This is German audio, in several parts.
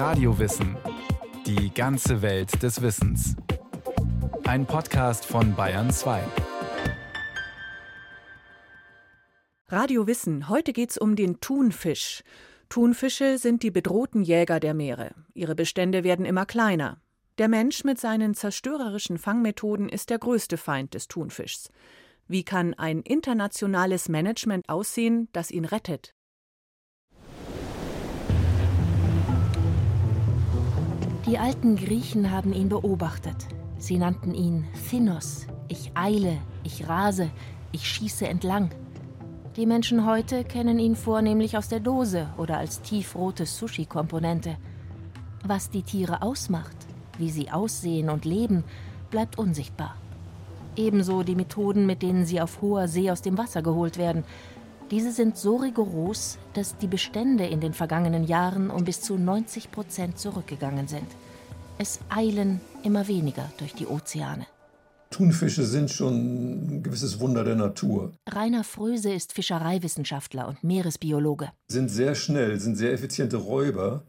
Radiowissen. Die ganze Welt des Wissens. Ein Podcast von Bayern 2. Radio Wissen. Heute geht's um den Thunfisch. Thunfische sind die bedrohten Jäger der Meere. Ihre Bestände werden immer kleiner. Der Mensch mit seinen zerstörerischen Fangmethoden ist der größte Feind des Thunfischs. Wie kann ein internationales Management aussehen, das ihn rettet? Die alten Griechen haben ihn beobachtet. Sie nannten ihn Thinnos. Ich eile, ich rase, ich schieße entlang. Die Menschen heute kennen ihn vornehmlich aus der Dose oder als tiefrote Sushi-Komponente. Was die Tiere ausmacht, wie sie aussehen und leben, bleibt unsichtbar. Ebenso die Methoden, mit denen sie auf hoher See aus dem Wasser geholt werden. Diese sind so rigoros, dass die Bestände in den vergangenen Jahren um bis zu 90 Prozent zurückgegangen sind. Es eilen immer weniger durch die Ozeane. Thunfische sind schon ein gewisses Wunder der Natur. Rainer Fröse ist Fischereiwissenschaftler und Meeresbiologe. Sind sehr schnell, sind sehr effiziente Räuber,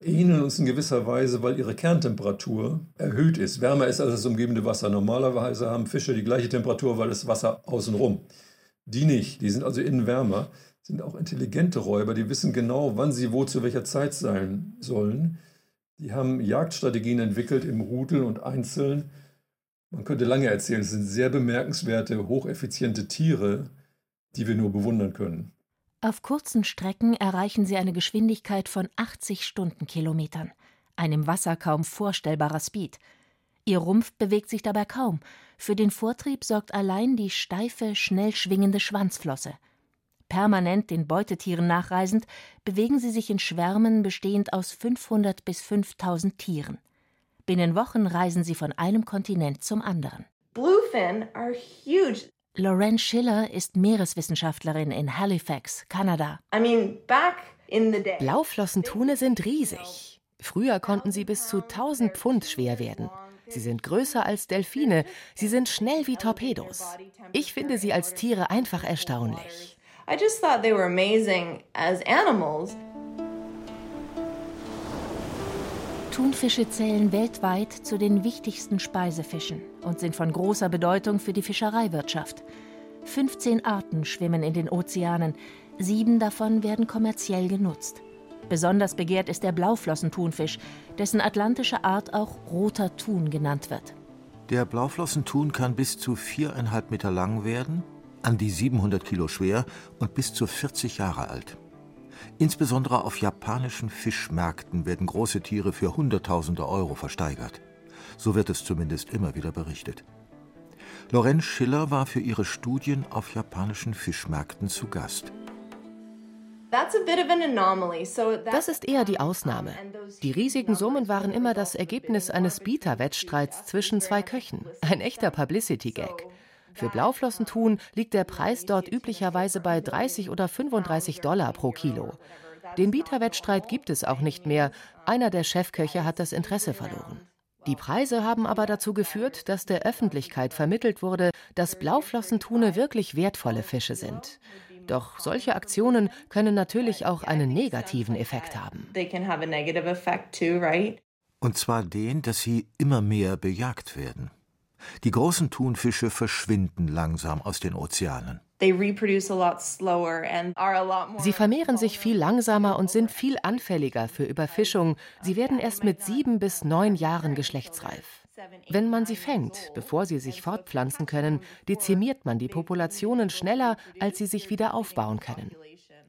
ähneln uns in gewisser Weise, weil ihre Kerntemperatur erhöht ist, wärmer ist als das umgebende Wasser. Normalerweise haben Fische die gleiche Temperatur, weil das Wasser außenrum. Die nicht, die sind also innen wärmer, sind auch intelligente Räuber, die wissen genau, wann sie wo zu welcher Zeit sein sollen. Die haben Jagdstrategien entwickelt im Rudel und einzeln man könnte lange erzählen, es sind sehr bemerkenswerte, hocheffiziente Tiere, die wir nur bewundern können. Auf kurzen Strecken erreichen sie eine Geschwindigkeit von 80 Stundenkilometern, ein im Wasser kaum vorstellbarer Speed. Ihr Rumpf bewegt sich dabei kaum. Für den Vortrieb sorgt allein die steife, schnell schwingende Schwanzflosse. Permanent den Beutetieren nachreisend, bewegen sie sich in Schwärmen bestehend aus 500 bis 5000 Tieren. Binnen Wochen reisen sie von einem Kontinent zum anderen. Bluefin are huge. Lorraine Schiller ist Meereswissenschaftlerin in Halifax, Kanada. I mean, Blauflossentune sind riesig. Früher konnten sie bis zu 1000 Pfund schwer werden. Sie sind größer als Delfine. Sie sind schnell wie Torpedos. Ich finde sie als Tiere einfach erstaunlich. I just thought they were amazing as animals. Thunfische zählen weltweit zu den wichtigsten Speisefischen und sind von großer Bedeutung für die Fischereiwirtschaft. 15 Arten schwimmen in den Ozeanen, sieben davon werden kommerziell genutzt. Besonders begehrt ist der Blauflossenthunfisch, dessen atlantische Art auch roter Thun genannt wird. Der Blauflossenthun kann bis zu viereinhalb Meter lang werden, an die 700 Kilo schwer und bis zu 40 Jahre alt. Insbesondere auf japanischen Fischmärkten werden große Tiere für Hunderttausende Euro versteigert. So wird es zumindest immer wieder berichtet. Lorenz Schiller war für ihre Studien auf japanischen Fischmärkten zu Gast. Das ist eher die Ausnahme. Die riesigen Summen waren immer das Ergebnis eines Bieterwettstreits zwischen zwei Köchen. Ein echter Publicity-Gag. Für Blauflossenthun liegt der Preis dort üblicherweise bei 30 oder 35 Dollar pro Kilo. Den Bieterwettstreit gibt es auch nicht mehr. Einer der Chefköche hat das Interesse verloren. Die Preise haben aber dazu geführt, dass der Öffentlichkeit vermittelt wurde, dass Blauflossenthune wirklich wertvolle Fische sind. Doch solche Aktionen können natürlich auch einen negativen Effekt haben. Und zwar den, dass sie immer mehr bejagt werden. Die großen Thunfische verschwinden langsam aus den Ozeanen. Sie vermehren sich viel langsamer und sind viel anfälliger für Überfischung. Sie werden erst mit sieben bis neun Jahren geschlechtsreif. Wenn man sie fängt, bevor sie sich fortpflanzen können, dezimiert man die Populationen schneller, als sie sich wieder aufbauen können.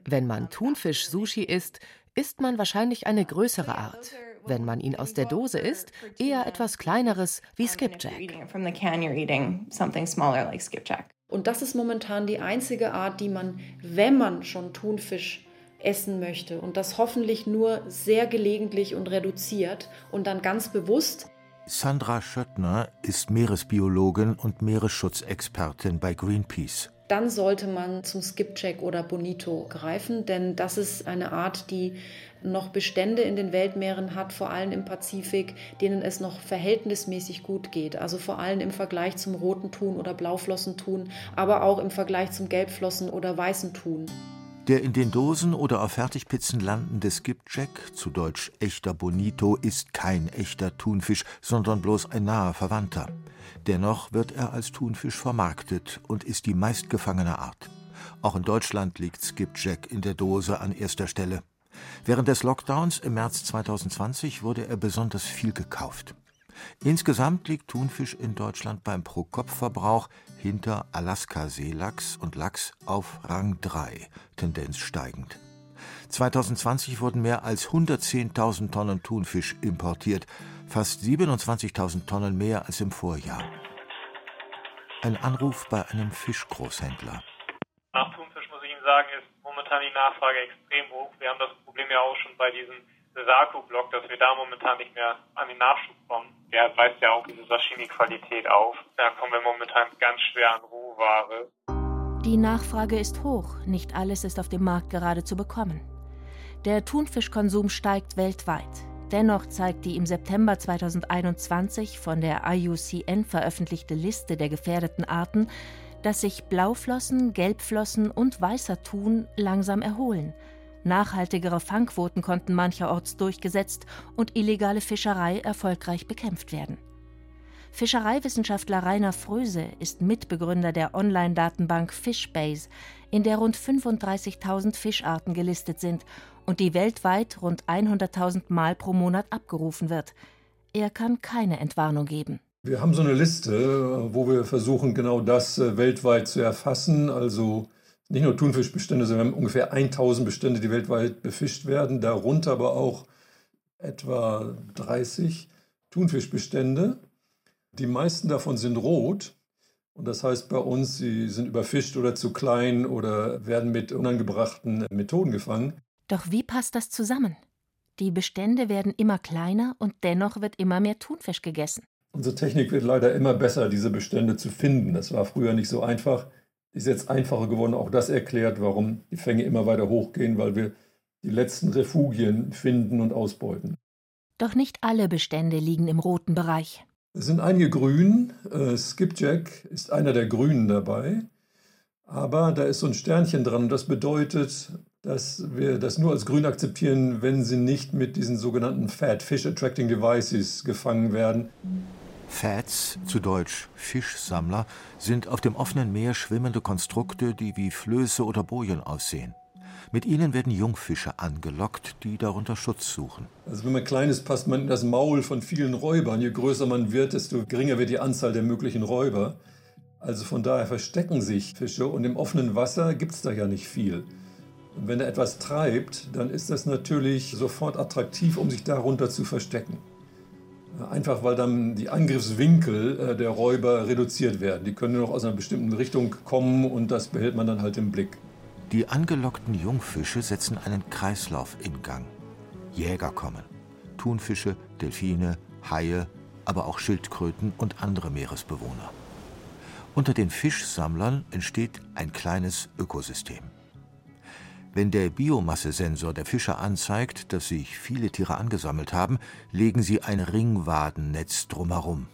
Wenn man Thunfisch-Sushi isst, isst man wahrscheinlich eine größere Art wenn man ihn aus der Dose isst, eher etwas kleineres wie Skipjack. Und das ist momentan die einzige Art, die man, wenn man schon Thunfisch essen möchte und das hoffentlich nur sehr gelegentlich und reduziert und dann ganz bewusst. Sandra Schöttner ist Meeresbiologin und Meeresschutzexpertin bei Greenpeace dann sollte man zum Skipjack oder Bonito greifen, denn das ist eine Art, die noch Bestände in den Weltmeeren hat, vor allem im Pazifik, denen es noch verhältnismäßig gut geht. Also vor allem im Vergleich zum roten Thun oder Blauflossentun, aber auch im Vergleich zum Gelbflossen oder weißen Thun. Der in den Dosen oder auf Fertigpizzen landende Skipjack, zu Deutsch echter Bonito, ist kein echter Thunfisch, sondern bloß ein naher Verwandter. Dennoch wird er als Thunfisch vermarktet und ist die meistgefangene Art. Auch in Deutschland liegt Skipjack in der Dose an erster Stelle. Während des Lockdowns im März 2020 wurde er besonders viel gekauft. Insgesamt liegt Thunfisch in Deutschland beim Pro-Kopf-Verbrauch hinter Alaska-Seelachs und Lachs auf Rang 3, Tendenz steigend. 2020 wurden mehr als 110.000 Tonnen Thunfisch importiert, fast 27.000 Tonnen mehr als im Vorjahr. Ein Anruf bei einem Fischgroßhändler. Nach Thunfisch muss ich Ihnen sagen, ist momentan die Nachfrage extrem hoch. Wir haben das Problem ja auch schon bei diesem Saku-Block, dass wir da momentan nicht mehr an den Nachschub Der weist ja auch diese Sashimi-Qualität auf. Da kommen wir momentan ganz schwer an Rohware. Die Nachfrage ist hoch, nicht alles ist auf dem Markt gerade zu bekommen. Der Thunfischkonsum steigt weltweit. Dennoch zeigt die im September 2021 von der IUCN veröffentlichte Liste der gefährdeten Arten, dass sich Blauflossen, Gelbflossen und weißer Thun langsam erholen. Nachhaltigere Fangquoten konnten mancherorts durchgesetzt und illegale Fischerei erfolgreich bekämpft werden. Fischereiwissenschaftler Rainer Fröse ist Mitbegründer der Online-Datenbank Fishbase, in der rund 35.000 Fischarten gelistet sind und die weltweit rund 100.000 Mal pro Monat abgerufen wird. Er kann keine Entwarnung geben. Wir haben so eine Liste, wo wir versuchen, genau das äh, weltweit zu erfassen. Also nicht nur Thunfischbestände, sondern wir haben ungefähr 1000 Bestände, die weltweit befischt werden. Darunter aber auch etwa 30 Thunfischbestände. Die meisten davon sind rot. Und das heißt bei uns, sie sind überfischt oder zu klein oder werden mit unangebrachten Methoden gefangen. Doch wie passt das zusammen? Die Bestände werden immer kleiner und dennoch wird immer mehr Thunfisch gegessen. Unsere Technik wird leider immer besser, diese Bestände zu finden. Das war früher nicht so einfach. Ist jetzt einfacher geworden. Auch das erklärt, warum die Fänge immer weiter hochgehen, weil wir die letzten Refugien finden und ausbeuten. Doch nicht alle Bestände liegen im roten Bereich. Es sind einige grün. Äh, Skipjack ist einer der Grünen dabei. Aber da ist so ein Sternchen dran. Das bedeutet, dass wir das nur als grün akzeptieren, wenn sie nicht mit diesen sogenannten Fat Fish Attracting Devices gefangen werden. Fats, zu Deutsch Fischsammler, sind auf dem offenen Meer schwimmende Konstrukte, die wie Flöße oder Bojen aussehen. Mit ihnen werden Jungfische angelockt, die darunter Schutz suchen. Also wenn man klein ist, passt man in das Maul von vielen Räubern. Je größer man wird, desto geringer wird die Anzahl der möglichen Räuber. Also von daher verstecken sich Fische und im offenen Wasser gibt es da ja nicht viel. Wenn er etwas treibt, dann ist das natürlich sofort attraktiv, um sich darunter zu verstecken. Einfach weil dann die Angriffswinkel äh, der Räuber reduziert werden. Die können nur noch aus einer bestimmten Richtung kommen und das behält man dann halt im Blick. Die angelockten Jungfische setzen einen Kreislauf in Gang. Jäger kommen. Thunfische, Delfine, Haie, aber auch Schildkröten und andere Meeresbewohner. Unter den Fischsammlern entsteht ein kleines Ökosystem. Wenn der Biomassesensor der Fischer anzeigt, dass sich viele Tiere angesammelt haben, legen sie ein Ringwadennetz drumherum.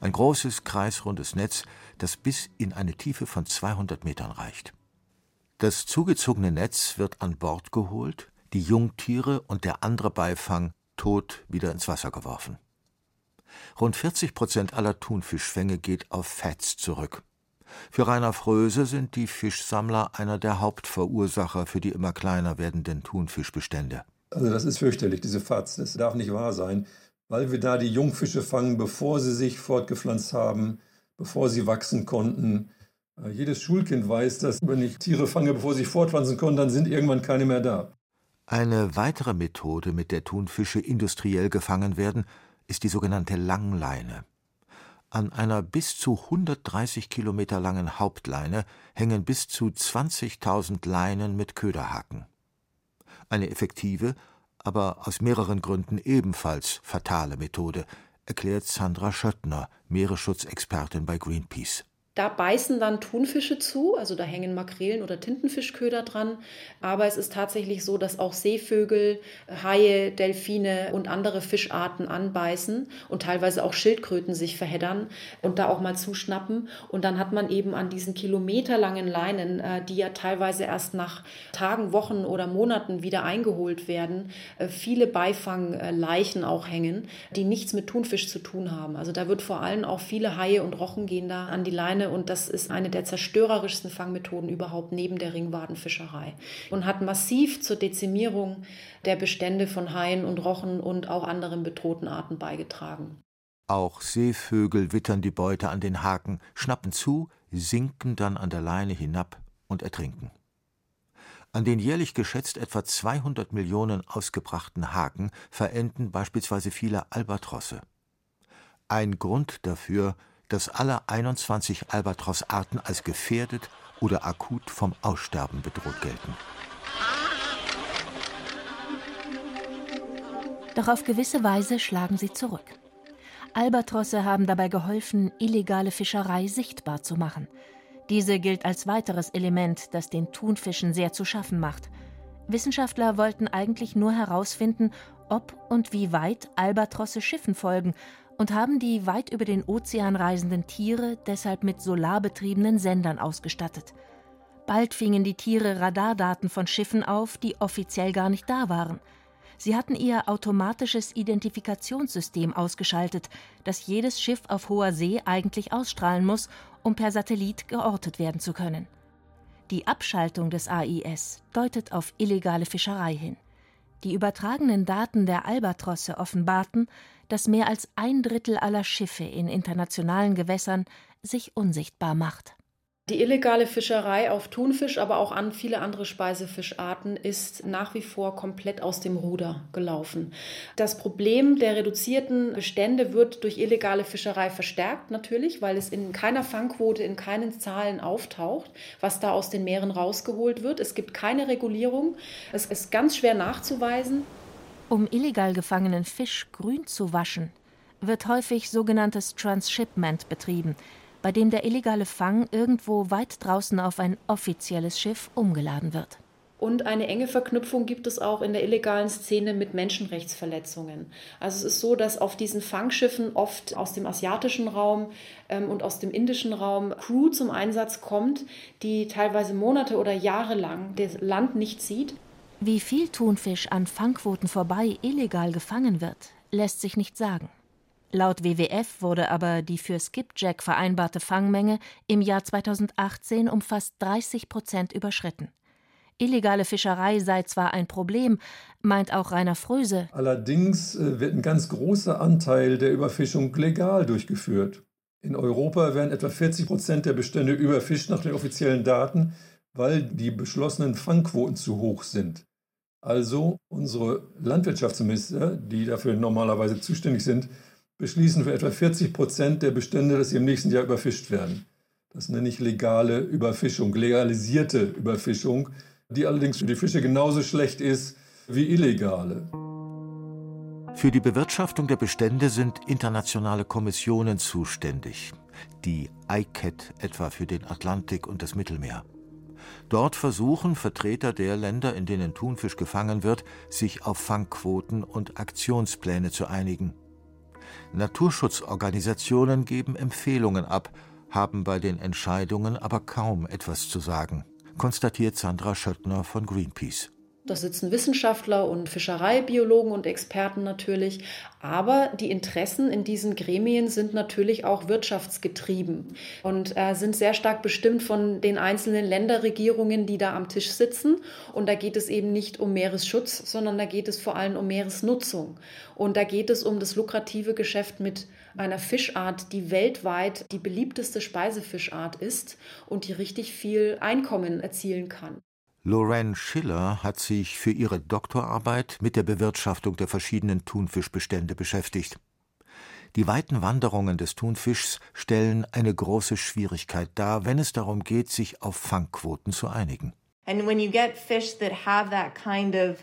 Ein großes, kreisrundes Netz, das bis in eine Tiefe von 200 Metern reicht. Das zugezogene Netz wird an Bord geholt, die Jungtiere und der andere Beifang tot wieder ins Wasser geworfen. Rund 40 Prozent aller Thunfischfänge geht auf Fats zurück. Für Rainer Fröse sind die Fischsammler einer der Hauptverursacher für die immer kleiner werdenden Thunfischbestände. Also das ist fürchterlich, diese Fatz. Das darf nicht wahr sein, weil wir da die Jungfische fangen, bevor sie sich fortgepflanzt haben, bevor sie wachsen konnten. Äh, jedes Schulkind weiß, dass wenn ich Tiere fange, bevor sie fortpflanzen können, dann sind irgendwann keine mehr da. Eine weitere Methode, mit der Thunfische industriell gefangen werden, ist die sogenannte Langleine. An einer bis zu 130 Kilometer langen Hauptleine hängen bis zu 20.000 Leinen mit Köderhaken. Eine effektive, aber aus mehreren Gründen ebenfalls fatale Methode, erklärt Sandra Schöttner, Meeresschutzexpertin bei Greenpeace. Da beißen dann Thunfische zu, also da hängen Makrelen oder Tintenfischköder dran. Aber es ist tatsächlich so, dass auch Seevögel, Haie, Delfine und andere Fischarten anbeißen und teilweise auch Schildkröten sich verheddern und da auch mal zuschnappen. Und dann hat man eben an diesen kilometerlangen Leinen, äh, die ja teilweise erst nach Tagen, Wochen oder Monaten wieder eingeholt werden, äh, viele Beifangleichen auch hängen, die nichts mit Thunfisch zu tun haben. Also da wird vor allem auch viele Haie und Rochen gehen da an die Leine und das ist eine der zerstörerischsten Fangmethoden überhaupt neben der Ringwadenfischerei und hat massiv zur Dezimierung der Bestände von Haien und Rochen und auch anderen bedrohten Arten beigetragen. Auch Seevögel wittern die Beute an den Haken, schnappen zu, sinken dann an der Leine hinab und ertrinken. An den jährlich geschätzt etwa 200 Millionen ausgebrachten Haken verenden beispielsweise viele Albatrosse. Ein Grund dafür, dass alle 21 Albatrossarten als gefährdet oder akut vom Aussterben bedroht gelten. Doch auf gewisse Weise schlagen sie zurück. Albatrosse haben dabei geholfen, illegale Fischerei sichtbar zu machen. Diese gilt als weiteres Element, das den Thunfischen sehr zu schaffen macht. Wissenschaftler wollten eigentlich nur herausfinden, ob und wie weit Albatrosse Schiffen folgen und haben die weit über den Ozean reisenden Tiere deshalb mit solarbetriebenen Sendern ausgestattet. Bald fingen die Tiere Radardaten von Schiffen auf, die offiziell gar nicht da waren. Sie hatten ihr automatisches Identifikationssystem ausgeschaltet, das jedes Schiff auf hoher See eigentlich ausstrahlen muss, um per Satellit geortet werden zu können. Die Abschaltung des AIS deutet auf illegale Fischerei hin. Die übertragenen Daten der Albatrosse offenbarten, dass mehr als ein Drittel aller Schiffe in internationalen Gewässern sich unsichtbar macht. Die illegale Fischerei auf Thunfisch, aber auch an viele andere Speisefischarten ist nach wie vor komplett aus dem Ruder gelaufen. Das Problem der reduzierten Bestände wird durch illegale Fischerei verstärkt natürlich, weil es in keiner Fangquote, in keinen Zahlen auftaucht, was da aus den Meeren rausgeholt wird. Es gibt keine Regulierung. Es ist ganz schwer nachzuweisen. Um illegal gefangenen Fisch grün zu waschen, wird häufig sogenanntes Transshipment betrieben, bei dem der illegale Fang irgendwo weit draußen auf ein offizielles Schiff umgeladen wird. Und eine enge Verknüpfung gibt es auch in der illegalen Szene mit Menschenrechtsverletzungen. Also es ist so, dass auf diesen Fangschiffen oft aus dem asiatischen Raum ähm, und aus dem indischen Raum Crew zum Einsatz kommt, die teilweise Monate oder Jahre lang das Land nicht sieht wie viel Thunfisch an Fangquoten vorbei illegal gefangen wird, lässt sich nicht sagen. Laut WWF wurde aber die für Skipjack vereinbarte Fangmenge im Jahr 2018 um fast 30 Prozent überschritten. Illegale Fischerei sei zwar ein Problem, meint auch Rainer Fröse. Allerdings äh, wird ein ganz großer Anteil der Überfischung legal durchgeführt. In Europa werden etwa 40 Prozent der Bestände überfischt nach den offiziellen Daten, weil die beschlossenen Fangquoten zu hoch sind. Also unsere Landwirtschaftsminister, die dafür normalerweise zuständig sind, beschließen für etwa 40 Prozent der Bestände, dass sie im nächsten Jahr überfischt werden. Das nenne ich legale Überfischung, legalisierte Überfischung, die allerdings für die Fische genauso schlecht ist wie illegale. Für die Bewirtschaftung der Bestände sind internationale Kommissionen zuständig, die ICAT etwa für den Atlantik und das Mittelmeer. Dort versuchen Vertreter der Länder, in denen Thunfisch gefangen wird, sich auf Fangquoten und Aktionspläne zu einigen. Naturschutzorganisationen geben Empfehlungen ab, haben bei den Entscheidungen aber kaum etwas zu sagen, konstatiert Sandra Schöttner von Greenpeace. Da sitzen Wissenschaftler und Fischereibiologen und Experten natürlich. Aber die Interessen in diesen Gremien sind natürlich auch wirtschaftsgetrieben und äh, sind sehr stark bestimmt von den einzelnen Länderregierungen, die da am Tisch sitzen. Und da geht es eben nicht um Meeresschutz, sondern da geht es vor allem um Meeresnutzung. Und da geht es um das lukrative Geschäft mit einer Fischart, die weltweit die beliebteste Speisefischart ist und die richtig viel Einkommen erzielen kann. Lorraine Schiller hat sich für ihre Doktorarbeit mit der Bewirtschaftung der verschiedenen Thunfischbestände beschäftigt. Die weiten Wanderungen des Thunfischs stellen eine große Schwierigkeit dar, wenn es darum geht, sich auf Fangquoten zu einigen.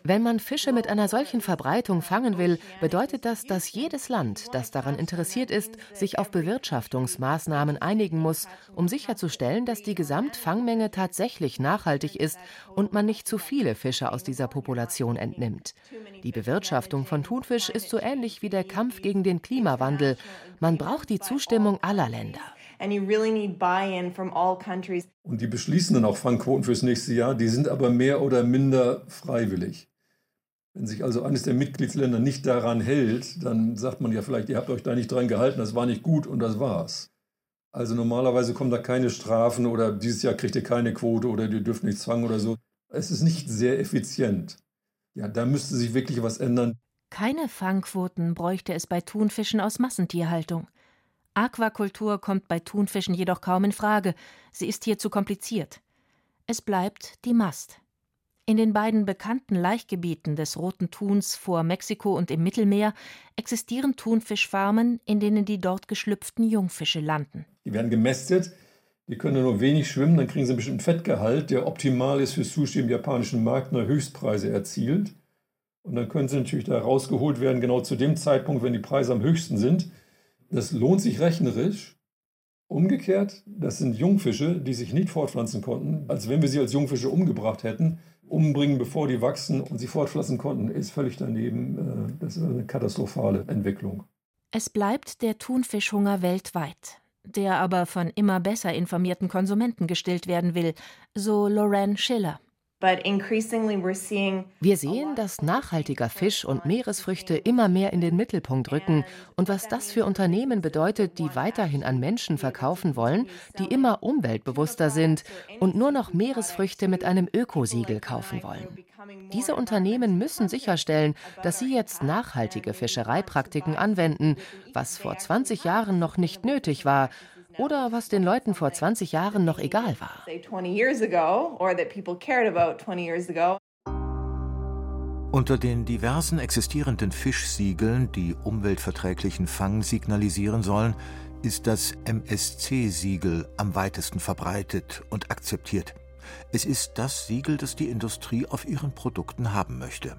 Wenn man Fische mit einer solchen Verbreitung fangen will, bedeutet das, dass jedes Land, das daran interessiert ist, sich auf Bewirtschaftungsmaßnahmen einigen muss, um sicherzustellen, dass die Gesamtfangmenge tatsächlich nachhaltig ist und man nicht zu viele Fische aus dieser Population entnimmt. Die Bewirtschaftung von Thunfisch ist so ähnlich wie der Kampf gegen den Klimawandel. Man braucht die Zustimmung aller Länder. And you really need buy-in from all countries. Und die beschließen dann auch Fangquoten fürs nächste Jahr, die sind aber mehr oder minder freiwillig. Wenn sich also eines der Mitgliedsländer nicht daran hält, dann sagt man ja vielleicht, ihr habt euch da nicht dran gehalten, das war nicht gut und das war's. Also normalerweise kommen da keine Strafen oder dieses Jahr kriegt ihr keine Quote oder ihr dürft nichts fangen oder so. Es ist nicht sehr effizient. Ja, da müsste sich wirklich was ändern. Keine Fangquoten bräuchte es bei Thunfischen aus Massentierhaltung. Aquakultur kommt bei Thunfischen jedoch kaum in Frage, sie ist hier zu kompliziert. Es bleibt die Mast. In den beiden bekannten Laichgebieten des Roten Thuns vor Mexiko und im Mittelmeer existieren Thunfischfarmen, in denen die dort geschlüpften Jungfische landen. Die werden gemästet, die können nur wenig schwimmen, dann kriegen sie einen bestimmten Fettgehalt, der optimal ist für Sushi im japanischen Markt, nur Höchstpreise erzielt. Und dann können sie natürlich da rausgeholt werden, genau zu dem Zeitpunkt, wenn die Preise am höchsten sind. Das lohnt sich rechnerisch. Umgekehrt, das sind Jungfische, die sich nicht fortpflanzen konnten, als wenn wir sie als Jungfische umgebracht hätten. Umbringen, bevor die wachsen und sie fortpflanzen konnten, ist völlig daneben. Äh, das ist eine katastrophale Entwicklung. Es bleibt der Thunfischhunger weltweit, der aber von immer besser informierten Konsumenten gestillt werden will, so Lorraine Schiller. Wir sehen, dass nachhaltiger Fisch und Meeresfrüchte immer mehr in den Mittelpunkt rücken. und was das für Unternehmen bedeutet, die weiterhin an Menschen verkaufen wollen, die immer umweltbewusster sind und nur noch Meeresfrüchte mit einem Ökosiegel kaufen wollen. Diese Unternehmen müssen sicherstellen, dass sie jetzt nachhaltige Fischereipraktiken anwenden, was vor 20 Jahren noch nicht nötig war, oder was den Leuten vor 20 Jahren noch egal war. Unter den diversen existierenden Fischsiegeln, die umweltverträglichen Fang signalisieren sollen, ist das MSC-Siegel am weitesten verbreitet und akzeptiert. Es ist das Siegel, das die Industrie auf ihren Produkten haben möchte.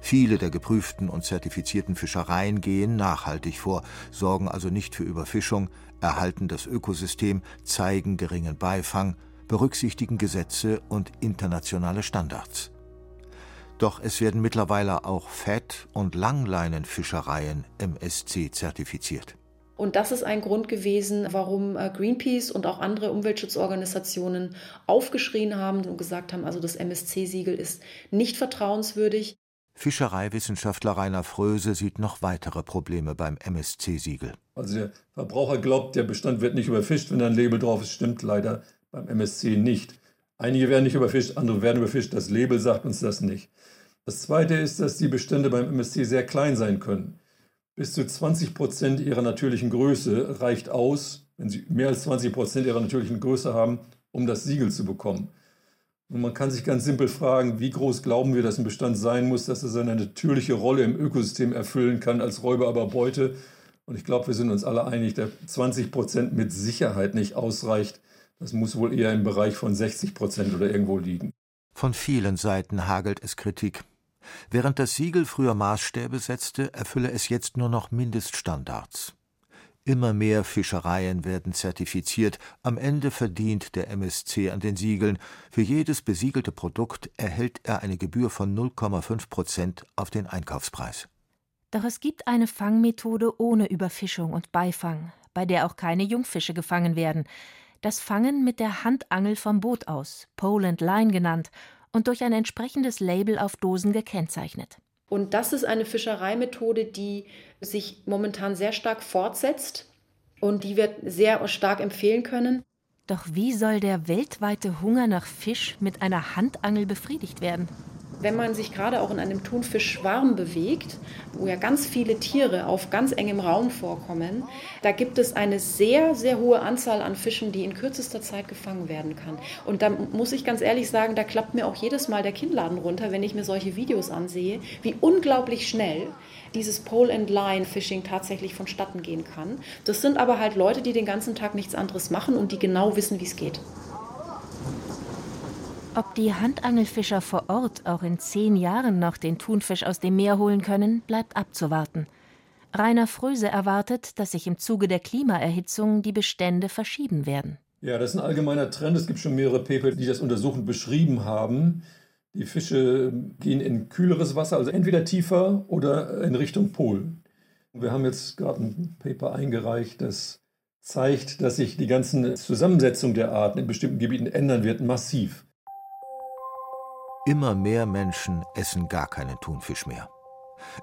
Viele der geprüften und zertifizierten Fischereien gehen nachhaltig vor, sorgen also nicht für Überfischung, erhalten das Ökosystem, zeigen geringen Beifang, berücksichtigen Gesetze und internationale Standards. Doch es werden mittlerweile auch Fett- und Langleinenfischereien MSC zertifiziert. Und das ist ein Grund gewesen, warum äh, Greenpeace und auch andere Umweltschutzorganisationen aufgeschrien haben und gesagt haben, also das MSC-Siegel ist nicht vertrauenswürdig. Fischereiwissenschaftler Rainer Fröse sieht noch weitere Probleme beim MSC-Siegel. Also der Verbraucher glaubt, der Bestand wird nicht überfischt, wenn da ein Label drauf ist. Stimmt leider beim MSC nicht. Einige werden nicht überfischt, andere werden überfischt. Das Label sagt uns das nicht. Das Zweite ist, dass die Bestände beim MSC sehr klein sein können. Bis zu 20 Prozent ihrer natürlichen Größe reicht aus, wenn sie mehr als 20 Prozent ihrer natürlichen Größe haben, um das Siegel zu bekommen. Und man kann sich ganz simpel fragen, wie groß glauben wir, dass ein Bestand sein muss, dass er seine natürliche Rolle im Ökosystem erfüllen kann als Räuber, aber Beute. Und ich glaube, wir sind uns alle einig, dass 20 Prozent mit Sicherheit nicht ausreicht. Das muss wohl eher im Bereich von 60 Prozent oder irgendwo liegen. Von vielen Seiten hagelt es Kritik. Während das Siegel früher Maßstäbe setzte, erfülle es jetzt nur noch Mindeststandards. Immer mehr Fischereien werden zertifiziert. Am Ende verdient der MSC an den Siegeln. Für jedes besiegelte Produkt erhält er eine Gebühr von 0,5 Prozent auf den Einkaufspreis. Doch es gibt eine Fangmethode ohne Überfischung und Beifang, bei der auch keine Jungfische gefangen werden. Das Fangen mit der Handangel vom Boot aus, Poland Line genannt, und durch ein entsprechendes Label auf Dosen gekennzeichnet. Und das ist eine Fischereimethode, die sich momentan sehr stark fortsetzt und die wir sehr stark empfehlen können. Doch wie soll der weltweite Hunger nach Fisch mit einer Handangel befriedigt werden? Wenn man sich gerade auch in einem Thunfischschwarm bewegt, wo ja ganz viele Tiere auf ganz engem Raum vorkommen, da gibt es eine sehr, sehr hohe Anzahl an Fischen, die in kürzester Zeit gefangen werden kann. Und da muss ich ganz ehrlich sagen, da klappt mir auch jedes Mal der Kinnladen runter, wenn ich mir solche Videos ansehe, wie unglaublich schnell dieses Pole and Line Fishing tatsächlich vonstatten gehen kann. Das sind aber halt Leute, die den ganzen Tag nichts anderes machen und die genau wissen, wie es geht. Ob die Handangelfischer vor Ort auch in zehn Jahren noch den Thunfisch aus dem Meer holen können, bleibt abzuwarten. Rainer Fröse erwartet, dass sich im Zuge der Klimaerhitzung die Bestände verschieben werden. Ja, das ist ein allgemeiner Trend. Es gibt schon mehrere Paper, die das untersuchend beschrieben haben. Die Fische gehen in kühleres Wasser, also entweder tiefer oder in Richtung Pol. Wir haben jetzt gerade ein Paper eingereicht, das zeigt, dass sich die ganze Zusammensetzung der Arten in bestimmten Gebieten ändern wird, massiv. Immer mehr Menschen essen gar keinen Thunfisch mehr.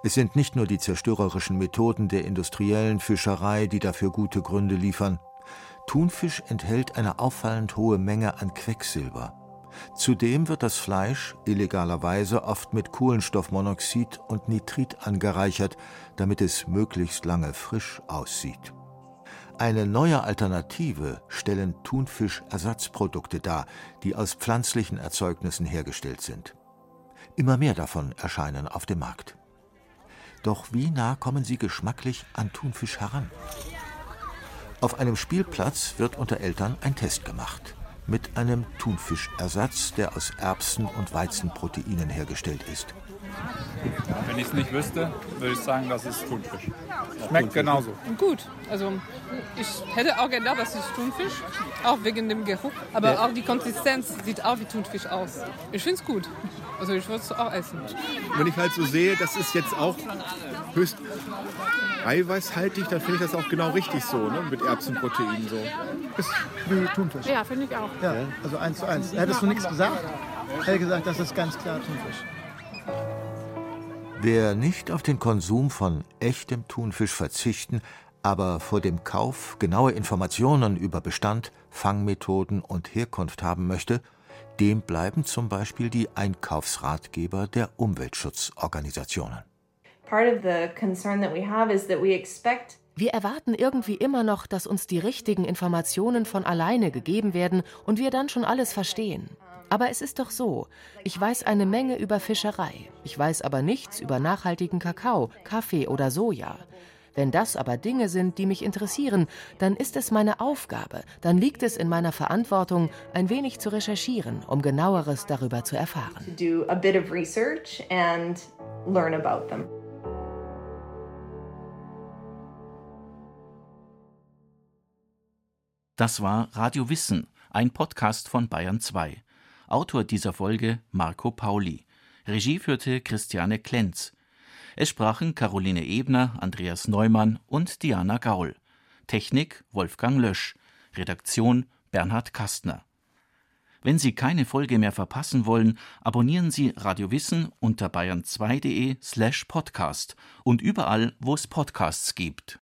Es sind nicht nur die zerstörerischen Methoden der industriellen Fischerei, die dafür gute Gründe liefern. Thunfisch enthält eine auffallend hohe Menge an Quecksilber. Zudem wird das Fleisch illegalerweise oft mit Kohlenstoffmonoxid und Nitrit angereichert, damit es möglichst lange frisch aussieht. Eine neue Alternative stellen Thunfischersatzprodukte dar, die aus pflanzlichen Erzeugnissen hergestellt sind. Immer mehr davon erscheinen auf dem Markt. Doch wie nah kommen sie geschmacklich an Thunfisch heran? Auf einem Spielplatz wird unter Eltern ein Test gemacht mit einem Thunfischersatz, der aus Erbsen- und Weizenproteinen hergestellt ist. Wenn ich es nicht wüsste, würde ich sagen, das ist Thunfisch. Schmeckt genauso. Gut, also ich hätte auch gedacht, das ist Thunfisch, auch wegen dem Geruch. Aber ja. auch die Konsistenz sieht auch wie Thunfisch aus. Ich finde es gut. Also ich würde es auch essen. Wenn ich halt so sehe, das ist jetzt auch höchst eiweißhaltig, dann finde ich das auch genau richtig so, ne? mit Erbsenproteinen so. Ist wie Thunfisch. Ja, finde ich auch. Ja, also eins zu eins. Hättest du nichts gesagt, hätte gesagt, das ist ganz klar Thunfisch. Wer nicht auf den Konsum von echtem Thunfisch verzichten, aber vor dem Kauf genaue Informationen über Bestand, Fangmethoden und Herkunft haben möchte, dem bleiben zum Beispiel die Einkaufsratgeber der Umweltschutzorganisationen. Wir erwarten irgendwie immer noch, dass uns die richtigen Informationen von alleine gegeben werden und wir dann schon alles verstehen. Aber es ist doch so, ich weiß eine Menge über Fischerei, ich weiß aber nichts über nachhaltigen Kakao, Kaffee oder Soja. Wenn das aber Dinge sind, die mich interessieren, dann ist es meine Aufgabe, dann liegt es in meiner Verantwortung, ein wenig zu recherchieren, um genaueres darüber zu erfahren. Das war Radio Wissen, ein Podcast von Bayern 2. Autor dieser Folge Marco Pauli. Regie führte Christiane Klenz. Es sprachen Caroline Ebner, Andreas Neumann und Diana Gaul. Technik Wolfgang Lösch. Redaktion Bernhard Kastner. Wenn Sie keine Folge mehr verpassen wollen, abonnieren Sie Radio Wissen unter bayern2.de slash podcast und überall, wo es Podcasts gibt.